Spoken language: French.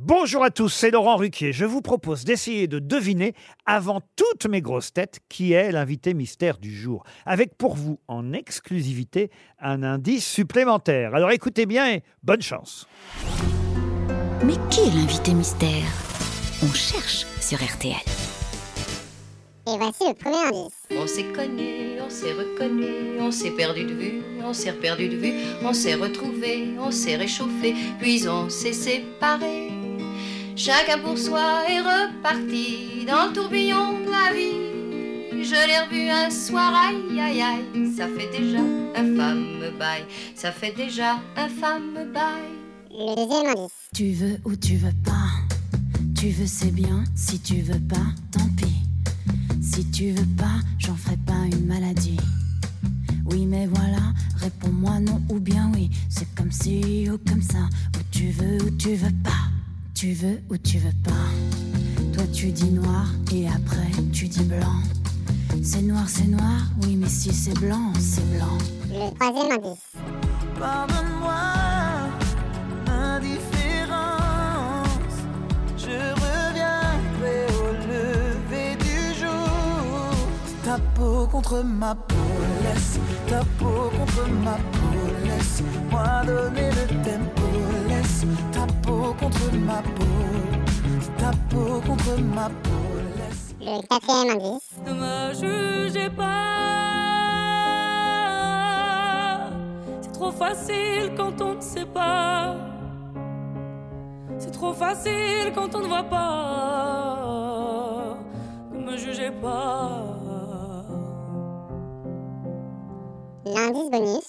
Bonjour à tous, c'est Laurent Ruquier. Je vous propose d'essayer de deviner, avant toutes mes grosses têtes, qui est l'invité mystère du jour. Avec pour vous, en exclusivité, un indice supplémentaire. Alors écoutez bien et bonne chance. Mais qui est l'invité mystère? On cherche sur RTL. Et voici le premier indice. On s'est connu, on s'est reconnu, on s'est perdu de vue, on s'est perdu de vue, on s'est retrouvé, on s'est réchauffé, puis on s'est séparé. Chacun pour soi est reparti dans le tourbillon de la vie. Je l'ai revu un soir, aïe aïe aïe, ça fait déjà un fameux bail, ça fait déjà un fameux bail. Tu veux ou tu veux pas? Tu veux c'est bien, si tu veux pas, tant pis. Si tu veux pas, j'en ferai pas une maladie. Oui mais voilà, réponds-moi non ou bien oui. C'est comme si ou comme ça, ou tu veux ou tu veux pas. Tu veux ou tu veux pas. Toi tu dis noir et après tu dis blanc. C'est noir, c'est noir, oui mais si c'est blanc, c'est blanc. Le troisième indice. Pardonne-moi l'indifférence. Je reviendrai au lever du jour. Ta peau contre ma peau, laisse ta peau contre ma peau, laisse moi donner le ma peau, ta peau contre ma peau, laisse. Le quatrième indice. Ne me jugez pas. C'est trop facile quand on ne sait pas. C'est trop facile quand on ne voit pas. Ne me jugez pas. L'indice bonus.